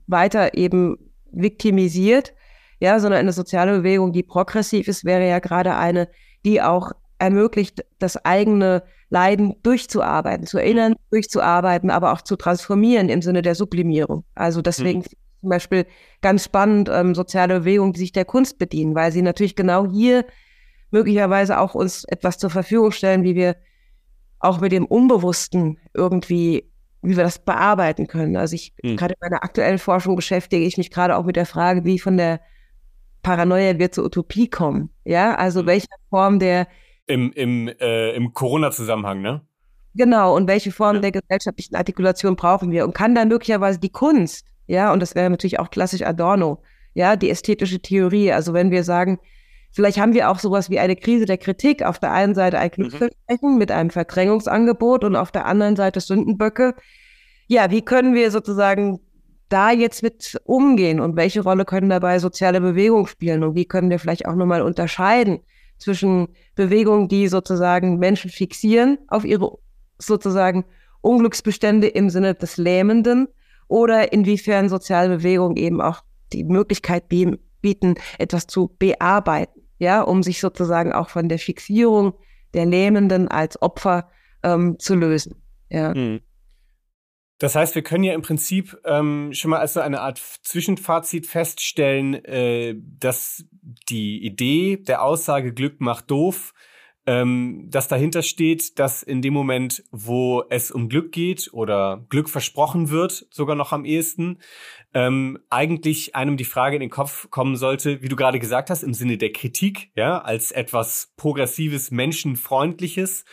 weiter eben viktimisiert, ja, sondern eine soziale Bewegung, die progressiv ist, wäre ja gerade eine, die auch ermöglicht, das eigene Leiden durchzuarbeiten, zu erinnern, durchzuarbeiten, aber auch zu transformieren im Sinne der Sublimierung. Also deswegen mhm. Zum Beispiel ganz spannend ähm, soziale Bewegungen, die sich der Kunst bedienen, weil sie natürlich genau hier möglicherweise auch uns etwas zur Verfügung stellen, wie wir auch mit dem Unbewussten irgendwie, wie wir das bearbeiten können. Also ich, mhm. gerade in meiner aktuellen Forschung beschäftige ich mich gerade auch mit der Frage, wie von der Paranoia wir zur Utopie kommen. Ja, also mhm. welche Form der im, im, äh, im Corona-Zusammenhang, ne? Genau, und welche Form ja. der gesellschaftlichen Artikulation brauchen wir? Und kann da möglicherweise die Kunst, ja, und das wäre natürlich auch klassisch Adorno, ja, die ästhetische Theorie. Also wenn wir sagen, vielleicht haben wir auch sowas wie eine Krise der Kritik. Auf der einen Seite ein Glücksversprechen mhm. mit einem Verdrängungsangebot und auf der anderen Seite Sündenböcke. Ja, wie können wir sozusagen da jetzt mit umgehen und welche Rolle können dabei soziale Bewegungen spielen und wie können wir vielleicht auch nochmal unterscheiden zwischen Bewegungen, die sozusagen Menschen fixieren auf ihre sozusagen Unglücksbestände im Sinne des Lähmenden oder inwiefern soziale Bewegungen eben auch die Möglichkeit bieten, etwas zu bearbeiten, ja, um sich sozusagen auch von der Fixierung der Lähmenden als Opfer ähm, zu lösen. Ja. Hm. Das heißt, wir können ja im Prinzip ähm, schon mal als so eine Art Zwischenfazit feststellen, äh, dass die Idee der Aussage Glück macht doof ähm, dass dahinter steht, dass in dem Moment, wo es um Glück geht oder Glück versprochen wird, sogar noch am ehesten, ähm, eigentlich einem die Frage in den Kopf kommen sollte, wie du gerade gesagt hast, im Sinne der Kritik, ja, als etwas progressives, menschenfreundliches.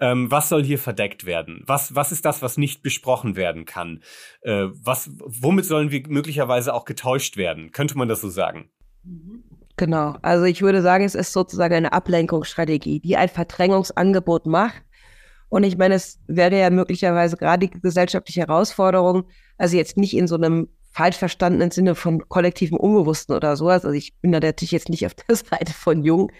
Ähm, was soll hier verdeckt werden? Was, was ist das, was nicht besprochen werden kann? Äh, was, womit sollen wir möglicherweise auch getäuscht werden? Könnte man das so sagen? Mhm. Genau. Also ich würde sagen, es ist sozusagen eine Ablenkungsstrategie, die ein Verdrängungsangebot macht. Und ich meine, es wäre ja möglicherweise gerade die gesellschaftliche Herausforderung, also jetzt nicht in so einem falsch verstandenen Sinne von kollektivem Unbewussten oder sowas. Also ich bin da natürlich jetzt nicht auf der Seite von Jung,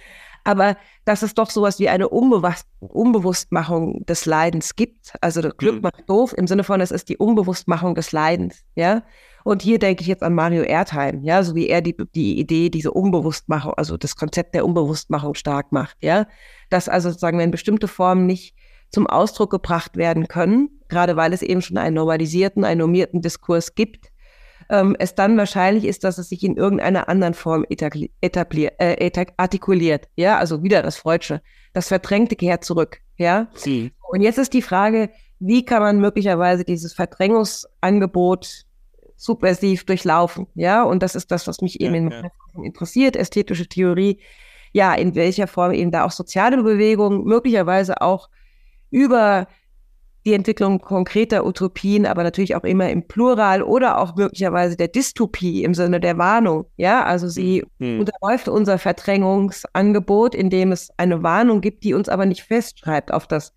aber dass es doch sowas wie eine Unbewusst Unbewusstmachung des Leidens gibt. Also Glück mhm. macht doof im Sinne von, es ist die Unbewusstmachung des Leidens, ja. Und hier denke ich jetzt an Mario Erdheim, ja, so wie er die, die Idee, diese Unbewusstmachung, also das Konzept der Unbewusstmachung stark macht, ja. Dass also sozusagen, wenn bestimmte Formen nicht zum Ausdruck gebracht werden können, gerade weil es eben schon einen normalisierten, einen normierten Diskurs gibt, ähm, es dann wahrscheinlich ist, dass es sich in irgendeiner anderen Form etabliert, äh, artikuliert. Ja, also wieder das Freudsche. Das Verdrängte kehrt zurück. Ja. Mhm. Und jetzt ist die Frage, wie kann man möglicherweise dieses Verdrängungsangebot subversiv durchlaufen. Ja, und das ist das, was mich eben ja, ja. interessiert, ästhetische Theorie. Ja, in welcher Form eben da auch soziale Bewegungen, möglicherweise auch über die Entwicklung konkreter Utopien, aber natürlich auch immer im Plural oder auch möglicherweise der Dystopie im Sinne der Warnung. Ja, also sie mhm. unterläuft unser Verdrängungsangebot, indem es eine Warnung gibt, die uns aber nicht festschreibt auf das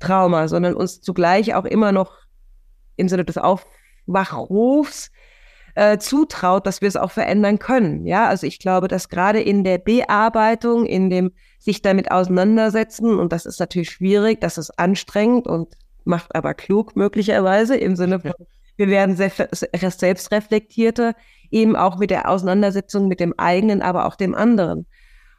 Trauma, sondern uns zugleich auch immer noch im Sinne des Auf Wachrufs äh, zutraut, dass wir es auch verändern können. Ja, also ich glaube, dass gerade in der Bearbeitung, in dem sich damit auseinandersetzen, und das ist natürlich schwierig, das ist anstrengend und macht aber klug möglicherweise im Sinne von, ja. wir werden selbstreflektierter, eben auch mit der Auseinandersetzung mit dem eigenen, aber auch dem anderen.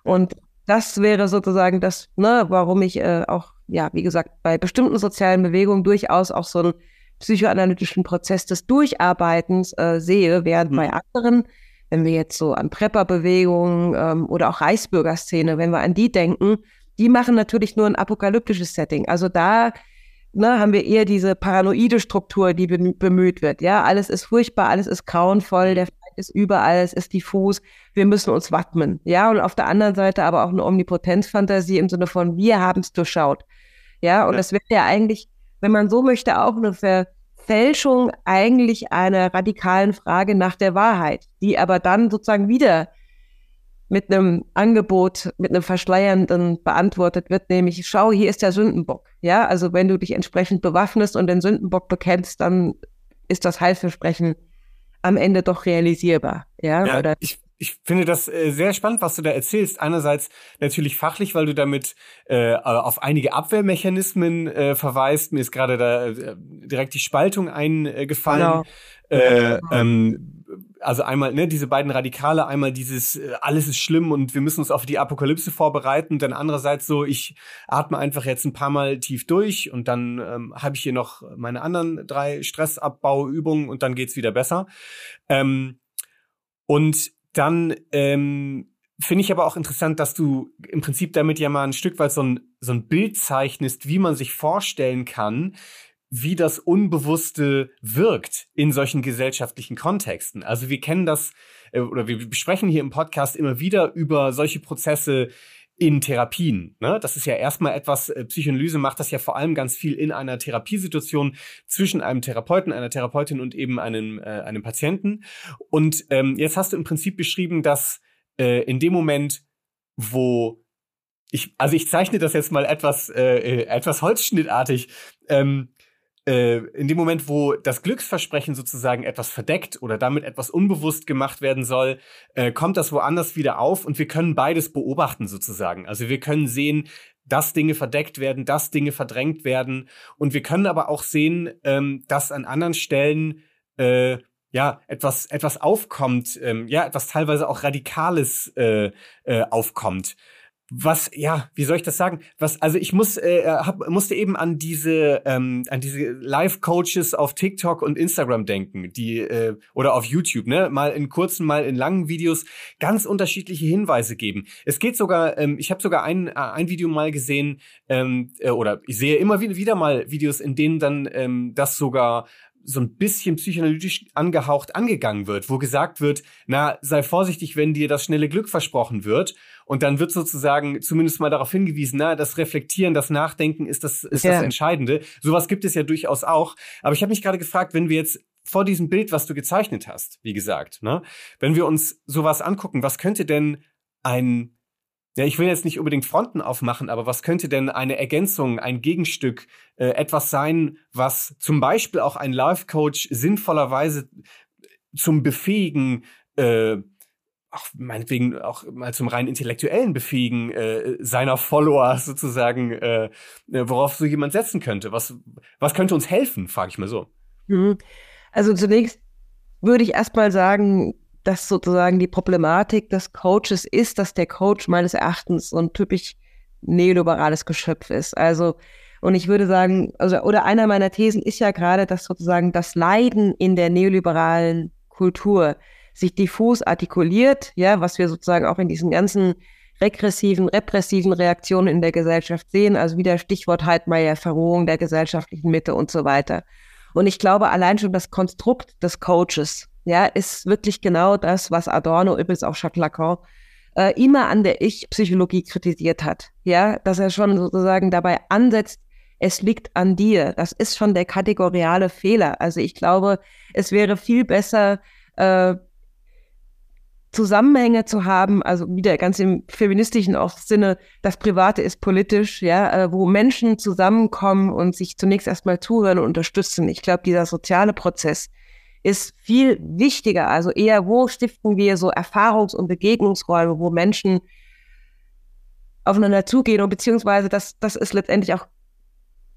Und das wäre sozusagen das, ne, warum ich äh, auch, ja, wie gesagt, bei bestimmten sozialen Bewegungen durchaus auch so ein psychoanalytischen Prozess des Durcharbeitens äh, sehe, während mhm. bei anderen, wenn wir jetzt so an Prepperbewegungen ähm, oder auch Reichsbürgerszene, wenn wir an die denken, die machen natürlich nur ein apokalyptisches Setting. Also da ne, haben wir eher diese paranoide Struktur, die bemüht wird. Ja, alles ist furchtbar, alles ist grauenvoll, der Feind ist überall, es ist diffus, wir müssen uns wappnen. Ja, und auf der anderen Seite aber auch eine Omnipotenzfantasie im Sinne von, wir haben es durchschaut. Ja, und ja. das wäre ja eigentlich wenn man so möchte, auch eine Verfälschung eigentlich einer radikalen Frage nach der Wahrheit, die aber dann sozusagen wieder mit einem Angebot, mit einem Verschleiernden beantwortet wird, nämlich schau, hier ist der Sündenbock. Ja, also wenn du dich entsprechend bewaffnest und den Sündenbock bekennst, dann ist das Heilversprechen am Ende doch realisierbar. Ja, ja Oder? ich ich finde das äh, sehr spannend, was du da erzählst. Einerseits natürlich fachlich, weil du damit äh, auf einige Abwehrmechanismen äh, verweist. Mir ist gerade da äh, direkt die Spaltung eingefallen. Genau. Äh, ähm, also einmal ne, diese beiden Radikale, einmal dieses äh, alles ist schlimm und wir müssen uns auf die Apokalypse vorbereiten, dann andererseits so ich atme einfach jetzt ein paar Mal tief durch und dann ähm, habe ich hier noch meine anderen drei Stressabbauübungen und dann geht's wieder besser. Ähm, und dann ähm, finde ich aber auch interessant, dass du im Prinzip damit ja mal ein Stück weit so ein, so ein Bild zeichnest, wie man sich vorstellen kann, wie das Unbewusste wirkt in solchen gesellschaftlichen Kontexten. Also wir kennen das äh, oder wir besprechen hier im Podcast immer wieder über solche Prozesse in Therapien. Ne? Das ist ja erstmal etwas, äh, Psychoanalyse macht das ja vor allem ganz viel in einer Therapiesituation zwischen einem Therapeuten, einer Therapeutin und eben einem, äh, einem Patienten. Und ähm, jetzt hast du im Prinzip beschrieben, dass äh, in dem Moment, wo ich, also ich zeichne das jetzt mal etwas, äh, äh etwas holzschnittartig, ähm, äh, in dem Moment, wo das Glücksversprechen sozusagen etwas verdeckt oder damit etwas unbewusst gemacht werden soll, äh, kommt das woanders wieder auf und wir können beides beobachten sozusagen. Also wir können sehen, dass Dinge verdeckt werden, dass Dinge verdrängt werden und wir können aber auch sehen, ähm, dass an anderen Stellen äh, ja etwas etwas aufkommt, ähm, ja etwas teilweise auch radikales äh, äh, aufkommt was, ja, wie soll ich das sagen? Was, also ich muss, äh, hab, musste eben an diese, ähm, an diese Live-Coaches auf TikTok und Instagram denken, die äh, oder auf YouTube, ne, mal in kurzen, mal in langen Videos ganz unterschiedliche Hinweise geben. Es geht sogar, ähm, ich habe sogar ein, äh, ein Video mal gesehen, ähm, äh, oder ich sehe immer wieder, wieder mal Videos, in denen dann ähm, das sogar so ein bisschen psychoanalytisch angehaucht angegangen wird, wo gesagt wird, na, sei vorsichtig, wenn dir das schnelle Glück versprochen wird. Und dann wird sozusagen zumindest mal darauf hingewiesen, na, das Reflektieren, das Nachdenken ist das, ist ja. das Entscheidende. Sowas gibt es ja durchaus auch. Aber ich habe mich gerade gefragt, wenn wir jetzt vor diesem Bild, was du gezeichnet hast, wie gesagt, ne, wenn wir uns sowas angucken, was könnte denn ein ja, ich will jetzt nicht unbedingt Fronten aufmachen, aber was könnte denn eine Ergänzung, ein Gegenstück, äh, etwas sein, was zum Beispiel auch ein Life Coach sinnvollerweise zum Befähigen, äh, auch meinetwegen auch mal zum rein intellektuellen Befähigen äh, seiner Follower sozusagen, äh, äh worauf so jemand setzen könnte. Was, was könnte uns helfen, frage ich mal so. Mhm. Also zunächst würde ich erstmal sagen, dass sozusagen die Problematik des Coaches ist, dass der Coach meines Erachtens so ein typisch neoliberales Geschöpf ist. Also, und ich würde sagen, also, oder einer meiner Thesen ist ja gerade, dass sozusagen das Leiden in der neoliberalen Kultur sich diffus artikuliert, ja, was wir sozusagen auch in diesen ganzen regressiven, repressiven Reaktionen in der Gesellschaft sehen, also wieder Stichwort Heidmeier, Verrohung der gesellschaftlichen Mitte und so weiter. Und ich glaube, allein schon das Konstrukt des Coaches, ja, ist wirklich genau das, was Adorno, übrigens auch Jacques Lacan, äh, immer an der Ich-Psychologie kritisiert hat. Ja, dass er schon sozusagen dabei ansetzt, es liegt an dir. Das ist schon der kategoriale Fehler. Also ich glaube, es wäre viel besser, äh, Zusammenhänge zu haben, also wieder ganz im feministischen auch Sinne, das Private ist politisch, ja, äh, wo Menschen zusammenkommen und sich zunächst erstmal zuhören und unterstützen. Ich glaube, dieser soziale Prozess, ist viel wichtiger. Also eher, wo stiften wir so Erfahrungs- und Begegnungsräume, wo Menschen aufeinander zugehen und beziehungsweise das, das ist letztendlich auch,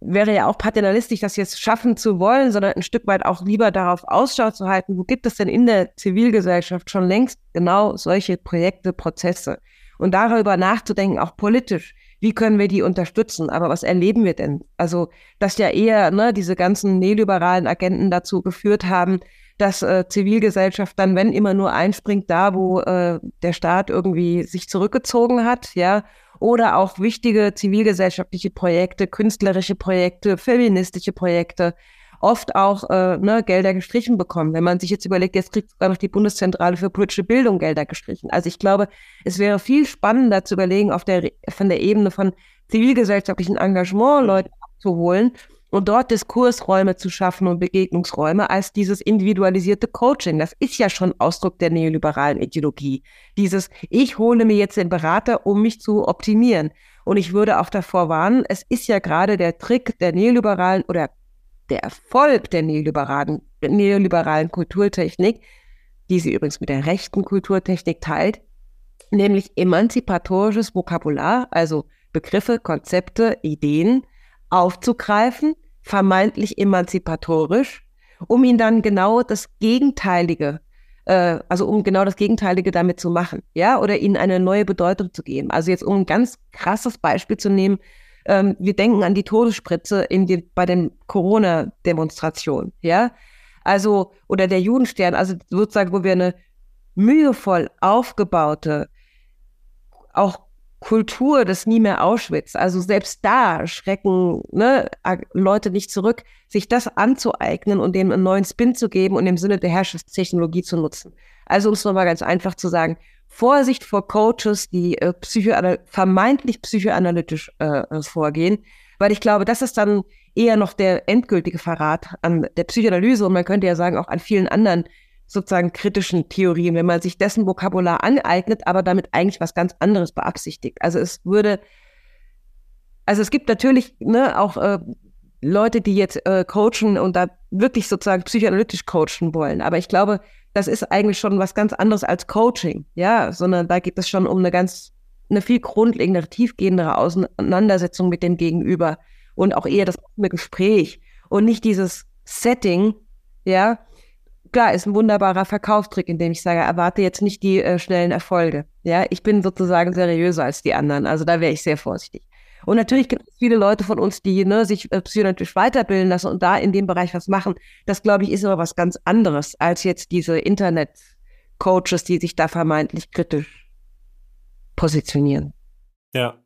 wäre ja auch paternalistisch, das jetzt schaffen zu wollen, sondern ein Stück weit auch lieber darauf Ausschau zu halten, wo gibt es denn in der Zivilgesellschaft schon längst genau solche Projekte, Prozesse und darüber nachzudenken, auch politisch wie können wir die unterstützen? Aber was erleben wir denn? Also, dass ja eher ne, diese ganzen neoliberalen Agenten dazu geführt haben, dass äh, Zivilgesellschaft dann, wenn immer nur einspringt, da wo äh, der Staat irgendwie sich zurückgezogen hat, ja, oder auch wichtige zivilgesellschaftliche Projekte, künstlerische Projekte, feministische Projekte, oft auch äh, ne, Gelder gestrichen bekommen. Wenn man sich jetzt überlegt, jetzt kriegt sogar noch die Bundeszentrale für politische Bildung Gelder gestrichen. Also ich glaube, es wäre viel spannender zu überlegen, auf der, von der Ebene von zivilgesellschaftlichen Engagement Leute abzuholen und dort Diskursräume zu schaffen und Begegnungsräume als dieses individualisierte Coaching. Das ist ja schon Ausdruck der neoliberalen Ideologie. Dieses, ich hole mir jetzt den Berater, um mich zu optimieren. Und ich würde auch davor warnen, es ist ja gerade der Trick der neoliberalen oder der Erfolg der neoliberalen, neoliberalen Kulturtechnik, die sie übrigens mit der rechten Kulturtechnik teilt, nämlich emanzipatorisches Vokabular, also Begriffe, Konzepte, Ideen aufzugreifen, vermeintlich emanzipatorisch, um ihnen dann genau das Gegenteilige, äh, also um genau das Gegenteilige damit zu machen, ja, oder ihnen eine neue Bedeutung zu geben. Also jetzt um ein ganz krasses Beispiel zu nehmen, ähm, wir denken an die Todesspritze in die, bei den Corona-Demonstrationen, ja. Also, oder der Judenstern, also sozusagen, wo wir eine mühevoll aufgebaute, auch Kultur des nie mehr Auschwitz, also selbst da schrecken ne, Leute nicht zurück, sich das anzueignen und dem einen neuen Spin zu geben und im Sinne der Herrschaftstechnologie zu nutzen. Also um es nochmal ganz einfach zu sagen, Vorsicht vor Coaches, die äh, psychoanal vermeintlich psychoanalytisch äh, äh, vorgehen, weil ich glaube, das ist dann eher noch der endgültige Verrat an der Psychoanalyse und man könnte ja sagen auch an vielen anderen sozusagen kritischen Theorien, wenn man sich dessen Vokabular aneignet, aber damit eigentlich was ganz anderes beabsichtigt. Also es würde, also es gibt natürlich ne, auch äh, Leute, die jetzt äh, coachen und da wirklich sozusagen psychoanalytisch coachen wollen, aber ich glaube, das ist eigentlich schon was ganz anderes als Coaching, ja, sondern da geht es schon um eine ganz, eine viel grundlegendere, tiefgehendere Auseinandersetzung mit dem Gegenüber und auch eher das Gespräch und nicht dieses Setting, ja. Klar, ist ein wunderbarer Verkaufstrick, in dem ich sage, erwarte jetzt nicht die äh, schnellen Erfolge. Ja, ich bin sozusagen seriöser als die anderen. Also da wäre ich sehr vorsichtig. Und natürlich gibt es viele Leute von uns, die ne, sich äh, psychologisch weiterbilden lassen und da in dem Bereich was machen. Das, glaube ich, ist aber was ganz anderes als jetzt diese Internet-Coaches, die sich da vermeintlich kritisch positionieren. Ja.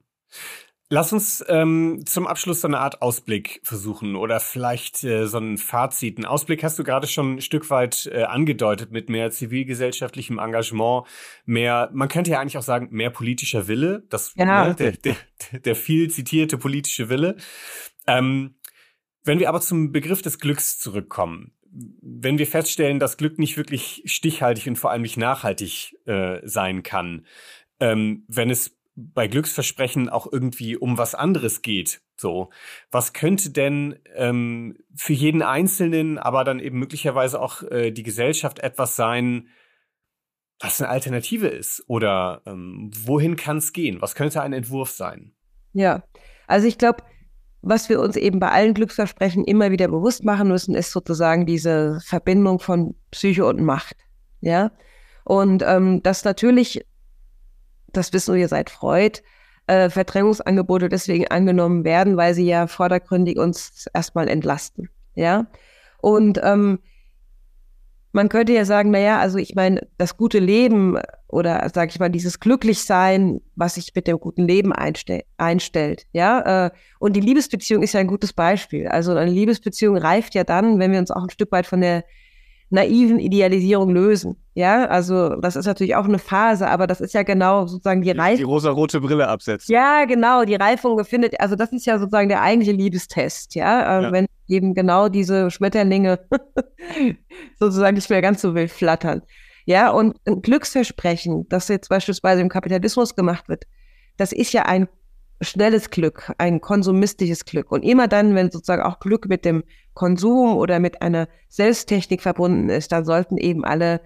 Lass uns ähm, zum Abschluss so eine Art Ausblick versuchen oder vielleicht äh, so ein Fazit. Ein Ausblick hast du gerade schon ein Stück weit äh, angedeutet mit mehr zivilgesellschaftlichem Engagement, mehr, man könnte ja eigentlich auch sagen, mehr politischer Wille, das, ja. ne, der, der, der viel zitierte politische Wille. Ähm, wenn wir aber zum Begriff des Glücks zurückkommen, wenn wir feststellen, dass Glück nicht wirklich stichhaltig und vor allem nicht nachhaltig äh, sein kann, ähm, wenn es bei Glücksversprechen auch irgendwie um was anderes geht. So, was könnte denn ähm, für jeden Einzelnen, aber dann eben möglicherweise auch äh, die Gesellschaft etwas sein, was eine Alternative ist? Oder ähm, wohin kann es gehen? Was könnte ein Entwurf sein? Ja, also ich glaube, was wir uns eben bei allen Glücksversprechen immer wieder bewusst machen müssen, ist sozusagen diese Verbindung von Psyche und Macht. Ja. Und ähm, dass natürlich das wissen wir seit Freud, äh, Verdrängungsangebote deswegen angenommen werden, weil sie ja vordergründig uns erstmal entlasten. Ja. Und ähm, man könnte ja sagen, naja, also ich meine, das gute Leben oder sage ich mal, dieses Glücklichsein, was sich mit dem guten Leben einstell einstellt, ja, äh, und die Liebesbeziehung ist ja ein gutes Beispiel. Also eine Liebesbeziehung reift ja dann, wenn wir uns auch ein Stück weit von der naiven Idealisierung lösen. Ja, also das ist natürlich auch eine Phase, aber das ist ja genau sozusagen die Reifung. Die rosa-rote Brille absetzt. Ja, genau, die Reifung befindet, also das ist ja sozusagen der eigentliche Liebestest, ja, äh, ja. wenn eben genau diese Schmetterlinge sozusagen nicht mehr ganz so wild flattern. Ja, und ein Glücksversprechen, das jetzt beispielsweise im Kapitalismus gemacht wird, das ist ja ein schnelles Glück, ein konsumistisches Glück. Und immer dann, wenn sozusagen auch Glück mit dem Konsum oder mit einer Selbsttechnik verbunden ist, dann sollten eben alle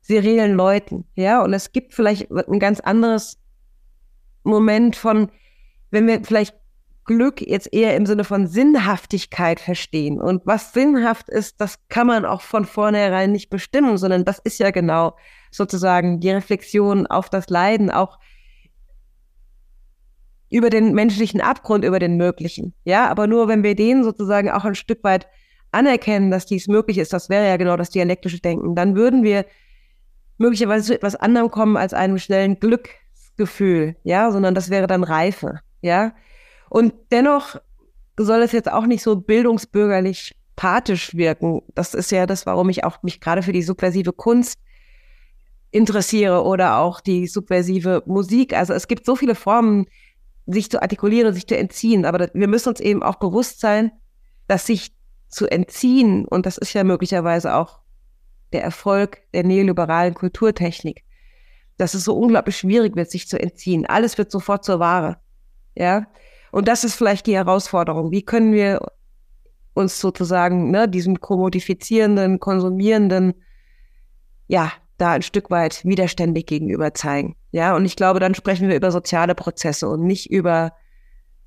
seriellen Leuten, ja. Und es gibt vielleicht ein ganz anderes Moment von, wenn wir vielleicht Glück jetzt eher im Sinne von Sinnhaftigkeit verstehen. Und was sinnhaft ist, das kann man auch von vornherein nicht bestimmen, sondern das ist ja genau sozusagen die Reflexion auf das Leiden, auch über den menschlichen Abgrund, über den möglichen. Ja, aber nur wenn wir den sozusagen auch ein Stück weit anerkennen, dass dies möglich ist, das wäre ja genau das dialektische Denken, dann würden wir möglicherweise zu etwas anderem kommen als einem schnellen Glücksgefühl, ja, sondern das wäre dann Reife, ja. Und dennoch soll es jetzt auch nicht so bildungsbürgerlich pathisch wirken. Das ist ja das, warum ich auch mich gerade für die subversive Kunst interessiere oder auch die subversive Musik. Also es gibt so viele Formen, sich zu artikulieren und sich zu entziehen. Aber wir müssen uns eben auch bewusst sein, dass sich zu entziehen, und das ist ja möglicherweise auch der Erfolg der neoliberalen Kulturtechnik, dass es so unglaublich schwierig wird, sich zu entziehen. Alles wird sofort zur Ware. Ja. Und das ist vielleicht die Herausforderung. Wie können wir uns sozusagen ne, diesem kommodifizierenden, konsumierenden ja, da ein Stück weit widerständig gegenüber zeigen. Ja, und ich glaube, dann sprechen wir über soziale Prozesse und nicht über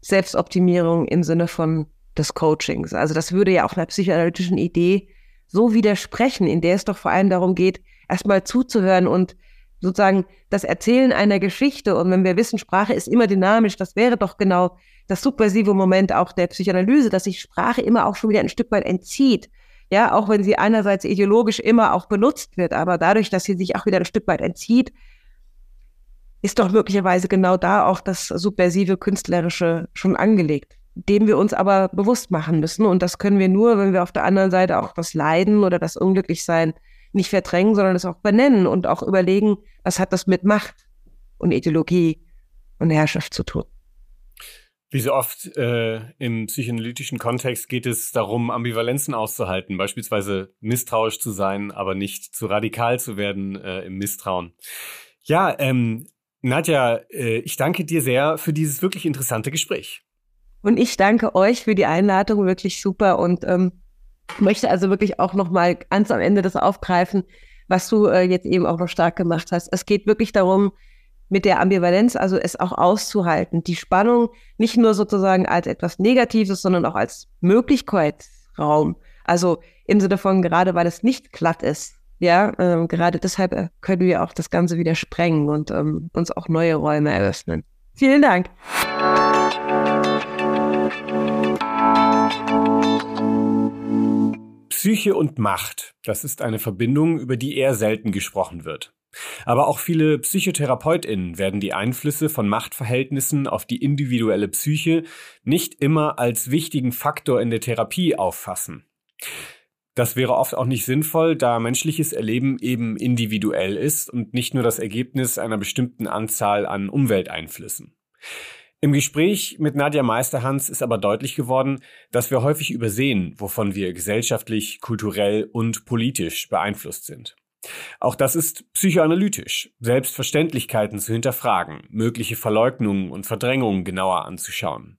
Selbstoptimierung im Sinne von des Coachings. Also das würde ja auch einer psychoanalytischen Idee so widersprechen, in der es doch vor allem darum geht, erstmal zuzuhören und sozusagen das Erzählen einer Geschichte. Und wenn wir wissen, Sprache ist immer dynamisch, das wäre doch genau das subversive Moment auch der Psychoanalyse, dass sich Sprache immer auch schon wieder ein Stück weit entzieht. Ja, auch wenn sie einerseits ideologisch immer auch benutzt wird, aber dadurch, dass sie sich auch wieder ein Stück weit entzieht, ist doch möglicherweise genau da auch das subversive Künstlerische schon angelegt, dem wir uns aber bewusst machen müssen. Und das können wir nur, wenn wir auf der anderen Seite auch das Leiden oder das Unglücklichsein nicht verdrängen, sondern es auch benennen und auch überlegen, was hat das mit Macht und Ideologie und Herrschaft zu tun. Wie so oft äh, im psychoanalytischen Kontext geht es darum, Ambivalenzen auszuhalten, beispielsweise misstrauisch zu sein, aber nicht zu radikal zu werden äh, im Misstrauen. Ja, ähm, Nadja, äh, ich danke dir sehr für dieses wirklich interessante Gespräch. Und ich danke euch für die Einladung, wirklich super und ähm, möchte also wirklich auch nochmal ganz am Ende das aufgreifen, was du äh, jetzt eben auch noch stark gemacht hast. Es geht wirklich darum, mit der Ambivalenz, also es auch auszuhalten, die Spannung nicht nur sozusagen als etwas Negatives, sondern auch als Möglichkeitsraum. Also im Sinne von gerade, weil es nicht glatt ist. Ja, ähm, gerade deshalb äh, können wir auch das Ganze wieder sprengen und ähm, uns auch neue Räume eröffnen. Vielen Dank. Psyche und Macht, das ist eine Verbindung, über die eher selten gesprochen wird. Aber auch viele PsychotherapeutInnen werden die Einflüsse von Machtverhältnissen auf die individuelle Psyche nicht immer als wichtigen Faktor in der Therapie auffassen. Das wäre oft auch nicht sinnvoll, da menschliches Erleben eben individuell ist und nicht nur das Ergebnis einer bestimmten Anzahl an Umwelteinflüssen. Im Gespräch mit Nadja Meisterhans ist aber deutlich geworden, dass wir häufig übersehen, wovon wir gesellschaftlich, kulturell und politisch beeinflusst sind. Auch das ist psychoanalytisch, Selbstverständlichkeiten zu hinterfragen, mögliche Verleugnungen und Verdrängungen genauer anzuschauen.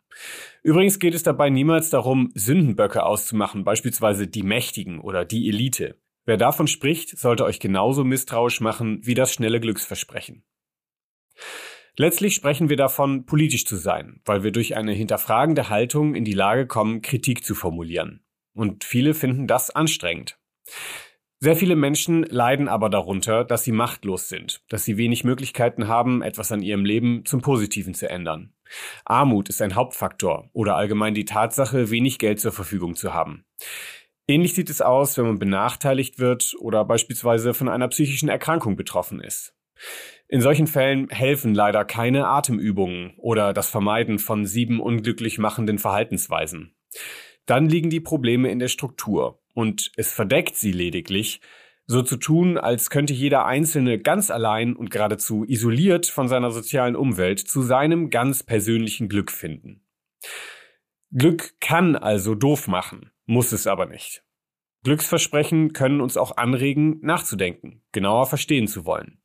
Übrigens geht es dabei niemals darum, Sündenböcke auszumachen, beispielsweise die Mächtigen oder die Elite. Wer davon spricht, sollte euch genauso misstrauisch machen wie das schnelle Glücksversprechen. Letztlich sprechen wir davon, politisch zu sein, weil wir durch eine hinterfragende Haltung in die Lage kommen, Kritik zu formulieren. Und viele finden das anstrengend. Sehr viele Menschen leiden aber darunter, dass sie machtlos sind, dass sie wenig Möglichkeiten haben, etwas an ihrem Leben zum Positiven zu ändern. Armut ist ein Hauptfaktor oder allgemein die Tatsache, wenig Geld zur Verfügung zu haben. Ähnlich sieht es aus, wenn man benachteiligt wird oder beispielsweise von einer psychischen Erkrankung betroffen ist. In solchen Fällen helfen leider keine Atemübungen oder das Vermeiden von sieben unglücklich machenden Verhaltensweisen. Dann liegen die Probleme in der Struktur und es verdeckt sie lediglich, so zu tun, als könnte jeder Einzelne ganz allein und geradezu isoliert von seiner sozialen Umwelt zu seinem ganz persönlichen Glück finden. Glück kann also doof machen, muss es aber nicht. Glücksversprechen können uns auch anregen, nachzudenken, genauer verstehen zu wollen.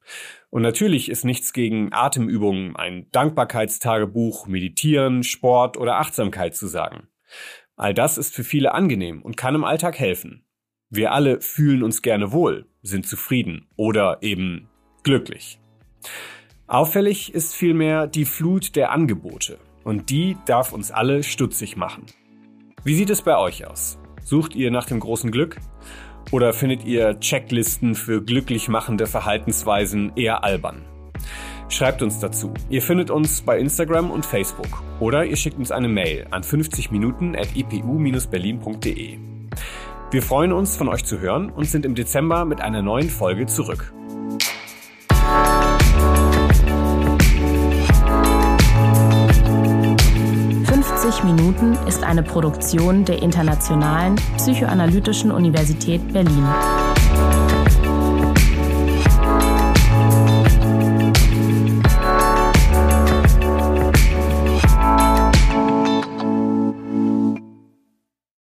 Und natürlich ist nichts gegen Atemübungen, ein Dankbarkeitstagebuch, Meditieren, Sport oder Achtsamkeit zu sagen. All das ist für viele angenehm und kann im Alltag helfen. Wir alle fühlen uns gerne wohl, sind zufrieden oder eben glücklich. Auffällig ist vielmehr die Flut der Angebote und die darf uns alle stutzig machen. Wie sieht es bei euch aus? Sucht ihr nach dem großen Glück? Oder findet ihr Checklisten für glücklich machende Verhaltensweisen eher albern? Schreibt uns dazu. Ihr findet uns bei Instagram und Facebook oder ihr schickt uns eine Mail an 50 Minuten at ipu-berlin.de. Wir freuen uns, von euch zu hören und sind im Dezember mit einer neuen Folge zurück. Minuten ist eine Produktion der Internationalen Psychoanalytischen Universität Berlin.